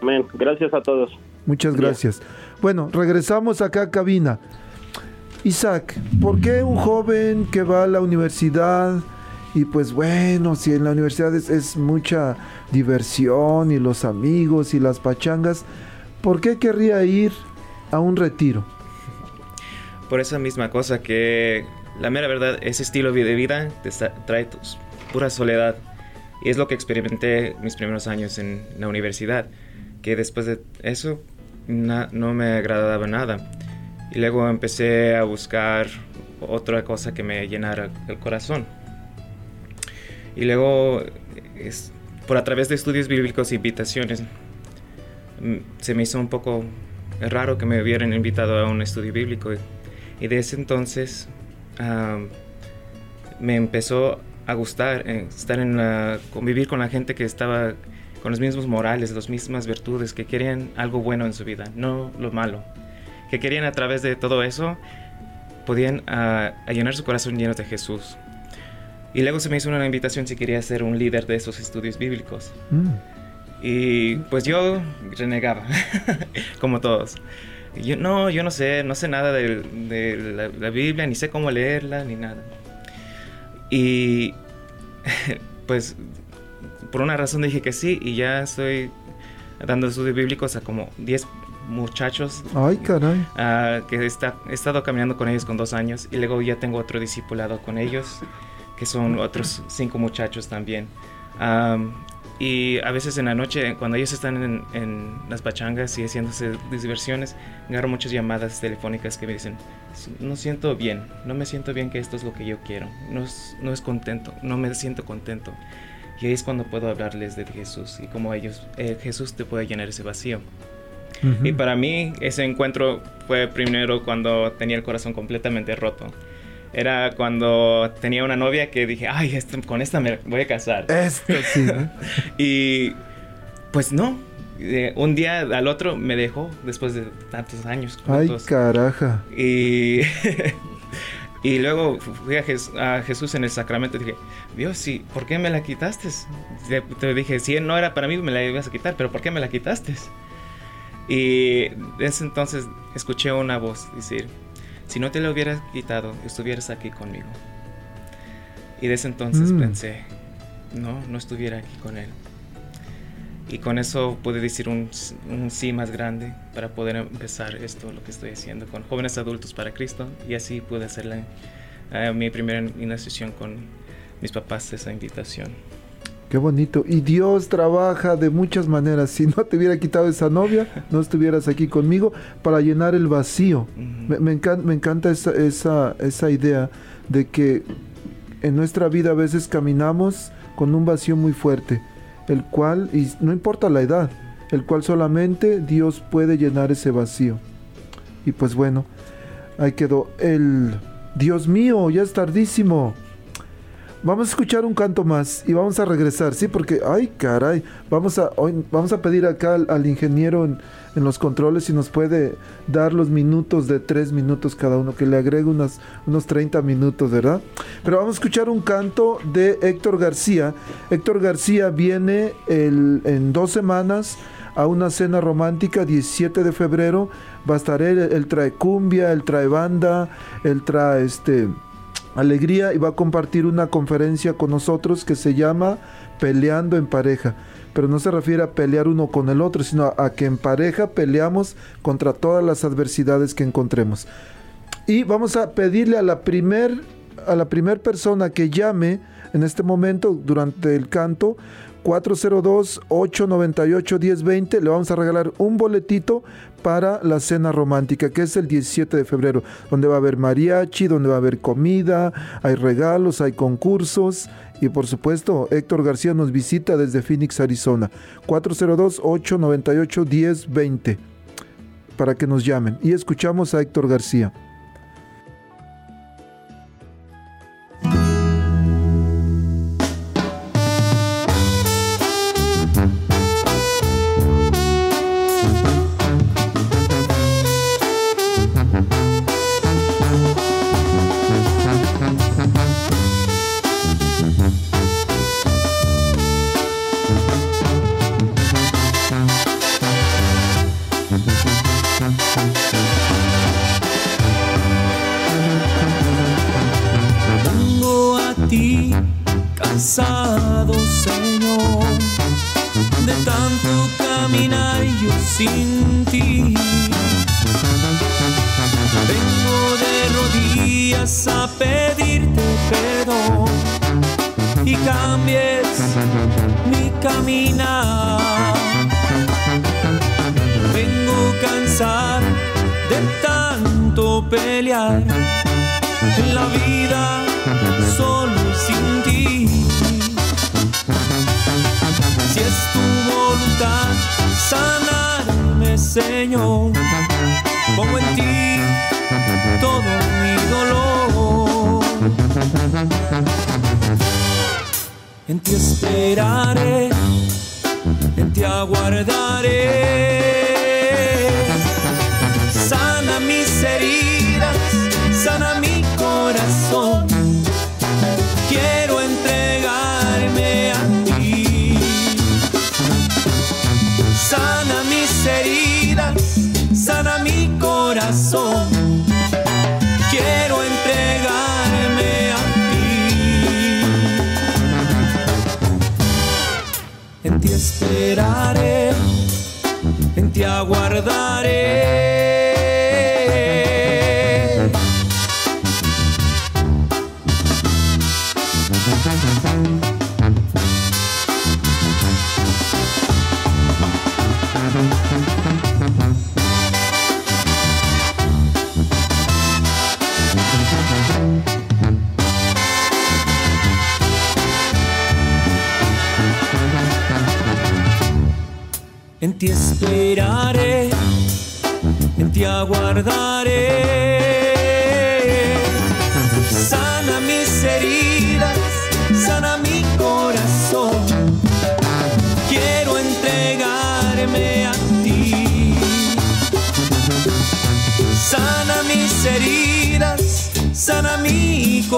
Amén. Gracias a todos. Muchas gracias. Bueno, regresamos acá a cabina. Isaac, ¿por qué un joven que va a la universidad y pues bueno, si en la universidad es mucha diversión y los amigos y las pachangas, ¿por qué querría ir a un retiro? Por esa misma cosa que la mera verdad, ese estilo de vida te trae pura soledad. Y es lo que experimenté mis primeros años en la universidad, que después de eso no me agradaba nada. Y luego empecé a buscar otra cosa que me llenara el corazón. Y luego, por a través de estudios bíblicos e invitaciones, se me hizo un poco raro que me hubieran invitado a un estudio bíblico. Y de ese entonces me empezó a gustar eh, estar en la, convivir con la gente que estaba con los mismos morales, las mismas virtudes, que querían algo bueno en su vida, no lo malo. Que querían a través de todo eso, podían llenar su corazón lleno de Jesús. Y luego se me hizo una invitación si quería ser un líder de esos estudios bíblicos. Mm. Y pues yo renegaba, [LAUGHS] como todos. Yo no, yo no sé, no sé nada de, de la, la Biblia, ni sé cómo leerla, ni nada. Y [LAUGHS] pues por una razón dije que sí y ya estoy dando estudios bíblicos a como 10 muchachos Ay, caray. ah, que está, he estado caminando con ellos con dos años y luego ya tengo otro discipulado con ellos que son otros cinco muchachos también. Am, y a veces en la noche, cuando ellos están en, en las pachangas y haciéndose diversiones, agarro muchas llamadas telefónicas que me dicen, no siento bien, no me siento bien que esto es lo que yo quiero, no es, no es contento, no me siento contento. Y ahí es cuando puedo hablarles de Jesús y cómo ellos, eh, Jesús te puede llenar ese vacío. Ujú. Y para mí ese encuentro fue primero cuando tenía el corazón completamente roto. Era cuando tenía una novia que dije, ay, con esta me voy a casar. Esto sí. ¿no? [LAUGHS] Y pues no. Eh, un día al otro me dejó después de tantos años. Ay, caraja. Y, [LAUGHS] y luego fui a, Jes- a Jesús en el sacramento y dije, Dios, sí, ¿por qué me la quitaste? Te, te dije, si no era para mí, me la ibas a quitar, pero ¿por qué me la quitaste? Y desde entonces escuché una voz decir, si no te la hubieras quitado, estuvieras aquí conmigo. Y desde entonces Mm. pensé, no, no estuviera aquí con él. Y con eso pude decir un, un sí más grande para poder empezar esto, lo que estoy haciendo con jóvenes adultos para Cristo. Y así pude hacer la- eh, mi primera iniciación con mis papás, esa invitación. Qué bonito. Y Dios trabaja de muchas maneras. Si no te hubiera quitado esa novia, no estuvieras aquí conmigo para llenar el vacío. Me, me encan- me encanta esa, esa, esa idea de que en nuestra vida a veces caminamos con un vacío muy fuerte, el cual, y no importa la edad, el cual solamente Dios puede llenar ese vacío. Y pues bueno, ahí quedó el Dios mío, ya es tardísimo. Vamos a escuchar un canto más y vamos a regresar, sí, porque, ay, caray, vamos a, hoy, vamos a pedir acá al, ingeniero en, los controles si nos puede dar los minutos de tres minutos cada uno, que le agregue unos 30 minutos, ¿verdad? Pero vamos a escuchar un canto de Héctor García. Héctor García viene en dos semanas a una cena romántica, 17 de febrero. Va a estar él, él trae cumbia, él trae banda, él trae este alegría y va a compartir una conferencia con nosotros que se llama Peleando en pareja. Pero no se refiere a pelear uno con el otro, sino a, que en pareja peleamos contra todas las adversidades que encontremos. Y vamos a pedirle a la primer a la persona que llame en este momento durante el canto 402-898-1020 le vamos a regalar un boletito para la cena romántica que es el 17 de febrero donde va a haber mariachi, donde va a haber comida, hay regalos, hay concursos. Y por supuesto Héctor García nos visita desde Phoenix, Arizona. 402-898-1020 para que nos llamen. Y escuchamos a Héctor García. Caminar. Vengo cansado de tanto pelear en la vida solo sin ti. Si es tu voluntad sanarme, Señor, pongo en ti todo mi dolor. En ti esperaré, en ti aguardaré. Sana mis heridas, sana mi corazón. Quiero entregarme a ti. Sana esperaré, en ti aguardaré.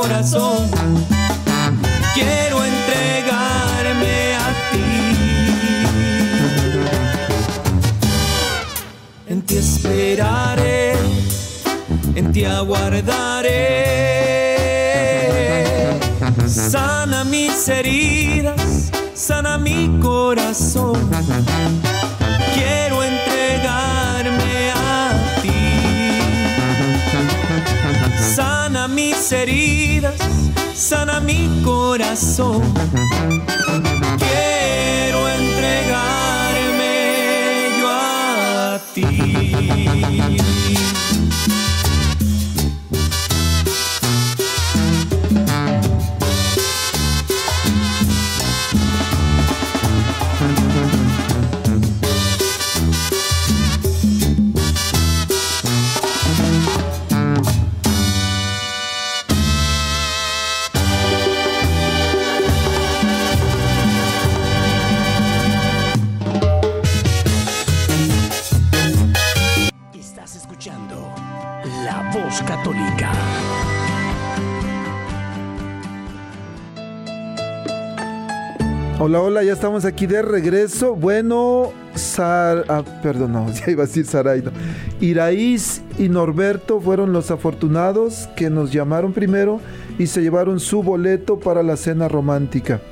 Corazón. Quiero entregarme a ti. en ti esperaré, en ti aguardaré. Sana mis heridas, sana mi corazón. Mis heridas, sana mi corazón. Hola, ya estamos aquí de regreso. Bueno, Sar... Ah, perdón, no, [LAUGHS] ya iba a decir Saray, no. Iraíz y Norberto fueron los afortunados que nos llamaron primero y se llevaron su boleto para la cena romántica.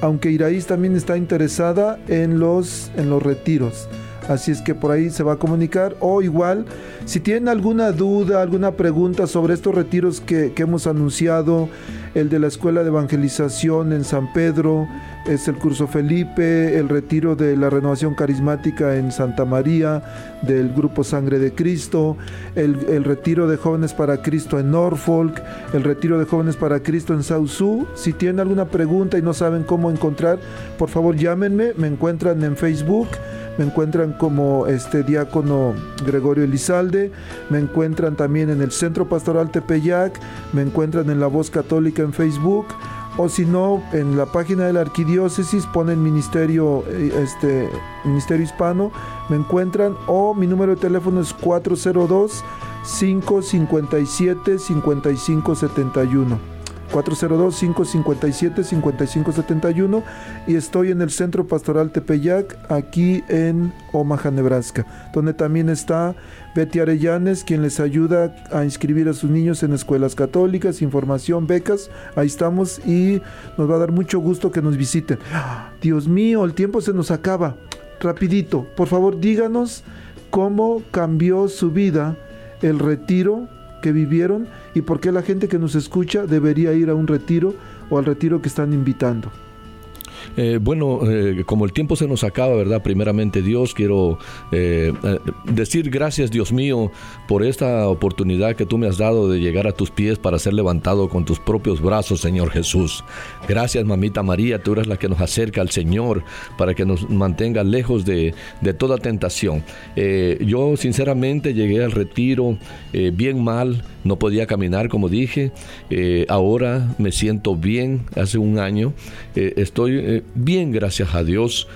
Aunque Iraíz también está interesada en los, en los retiros. Así es que por ahí se va a comunicar. O igual, si tienen alguna duda, alguna pregunta sobre estos retiros que hemos anunciado, el de la Escuela de Evangelización en San Pedro, es el curso Felipe, el retiro de la renovación carismática en Santa María, del grupo Sangre de Cristo, el, retiro de jóvenes para Cristo en Norfolk, el retiro de jóvenes para Cristo en Sausú. Si tienen alguna pregunta y no saben cómo encontrar, por favor llámenme, me encuentran en Facebook. Me encuentran como este diácono Gregorio Elizalde, me encuentran también en el Centro Pastoral Tepeyac, me encuentran en La Voz Católica en Facebook, o si no, en la página de la arquidiócesis ponen ministerio, eh, este, ministerio hispano, me encuentran, o mi número de teléfono es 402 557 5571. 402-557-5571 y estoy en el Centro Pastoral Tepeyac, aquí en Omaha, Nebraska, donde también está Betty Arellanes, quien les ayuda a inscribir a sus niños en escuelas católicas, información, becas, ahí estamos y nos va a dar mucho gusto que nos visiten. Dios mío, el tiempo se nos acaba. Rapidito, por favor díganos cómo cambió su vida el retiro que vivieron y por qué la gente que nos escucha debería ir a un retiro o al retiro que están invitando. Eh, bueno, eh, como el tiempo se nos acaba, ¿verdad? Primeramente Dios, quiero eh, decir gracias Dios mío por esta oportunidad que tú me has dado de llegar a tus pies para ser levantado con tus propios brazos, Señor Jesús. Gracias, mamita María, tú eres la que nos acerca al Señor para que nos mantenga lejos de, de toda tentación. Yo sinceramente llegué al retiro bien mal, no podía caminar como dije, Eh, ahora me siento bien, hace un año, eh, estoy eh, bien gracias a Dios.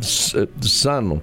s- sano.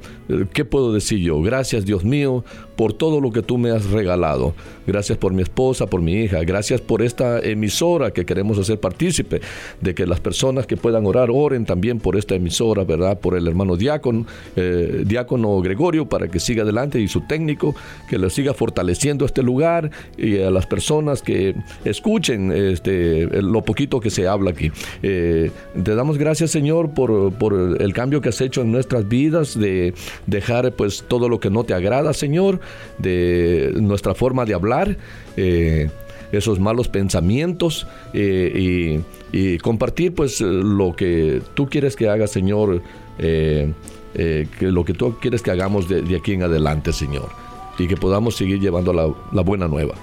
¿Qué puedo decir yo? Gracias Dios mío por todo lo que tú me has regalado. Gracias por mi esposa, por mi hija. Gracias por esta emisora que queremos hacer partícipe de que las personas que puedan orar oren también por esta emisora, ¿verdad? Por el hermano diácono, eh, diácono Gregorio para que siga adelante y su técnico que le siga fortaleciendo este lugar y a las personas que escuchen este, lo poquito que se habla aquí. Eh, te damos gracias Señor por, por el cambio que has hecho en nuestras vidas, de dejar pues todo lo que no te agrada, Señor, de nuestra forma de hablar. Eh, esos malos pensamientos eh, y, compartir pues lo que tú quieres que haga Señor que lo que tú quieres que hagamos de, aquí en adelante Señor y que podamos seguir llevando la buena nueva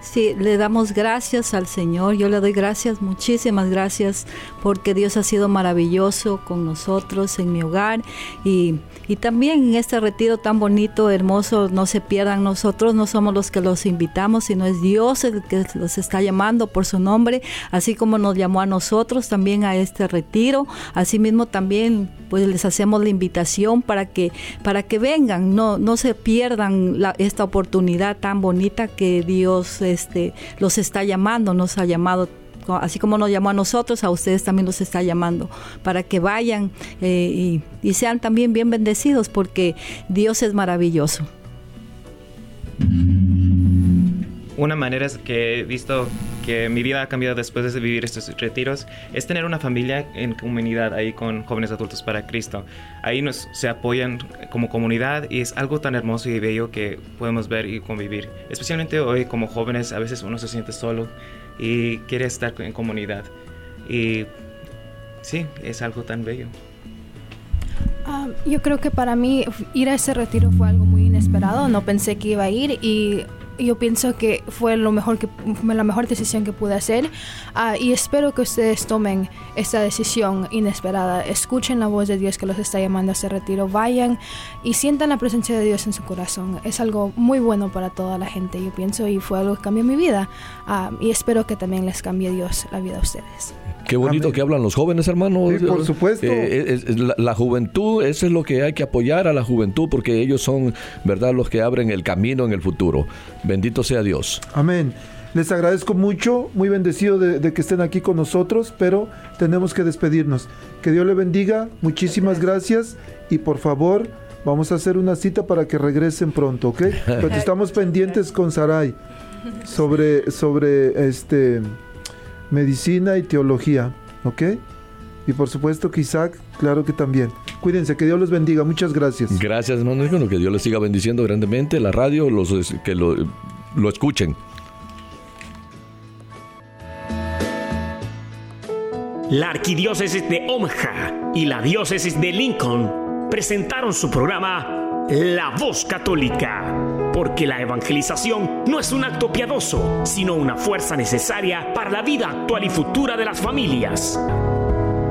Sí, le damos gracias al Señor. Yo le doy gracias, muchísimas gracias, porque Dios ha sido maravilloso con nosotros en mi hogar y, y también en este retiro tan bonito, hermoso. No se pierdan nosotros, no somos los que los invitamos, sino es Dios el que los está llamando por su nombre, así como nos llamó a nosotros también a este retiro. Asimismo también pues les hacemos la invitación para que para que vengan, no no se pierdan esta oportunidad tan bonita que Dios este, los está llamando, nos ha llamado así como nos llamó a nosotros, a ustedes también los está llamando, para que vayan eh, y, sean también bien bendecidos, porque Dios es maravilloso. Una manera que he visto que mi vida ha cambiado después de vivir estos retiros es tener una familia en comunidad ahí con jóvenes adultos para Cristo. Ahí nos se apoyan como comunidad y es algo tan hermoso y bello que podemos ver y convivir. Especialmente hoy como jóvenes a veces uno se siente solo y quiere estar en comunidad. Y sí, es algo tan bello. Ah, yo creo que para mí ir a ese retiro fue algo muy inesperado. No pensé que iba a ir y yo pienso que fue lo mejor que, la mejor decisión que pude hacer ah, y espero que ustedes tomen esta decisión inesperada. Escuchen la voz de Dios que los está llamando a ese retiro. Vayan y sientan la presencia de Dios en su corazón. Es algo muy bueno para toda la gente, yo pienso, y fue algo que cambió mi vida. Ah, y espero que también les cambie Dios la vida a ustedes. Qué bonito que hablan los jóvenes, hermano. por supuesto. Eh, la, juventud, eso es lo que hay que apoyar a la juventud, porque ellos son, ¿verdad?, los que abren el camino en el futuro. Bendito sea Dios. Amén. Les agradezco mucho, muy bendecido de, que estén aquí con nosotros, pero tenemos que despedirnos. Que Dios le bendiga, muchísimas gracias y por favor vamos a hacer una cita para que regresen pronto, ¿ok? [LAUGHS] Porque estamos pendientes con Sarai sobre, sobre este medicina y teología, ¿ok? Y por supuesto que Isaac, claro que también. Cuídense, que Dios los bendiga. Muchas gracias. Gracias, hermano. Que Dios les siga bendiciendo grandemente. La radio, los que lo, lo escuchen. La arquidiócesis de Omaha y la diócesis de Lincoln presentaron su programa La Voz Católica porque la evangelización no es un acto piadoso, sino una fuerza necesaria para la vida actual y futura de las familias.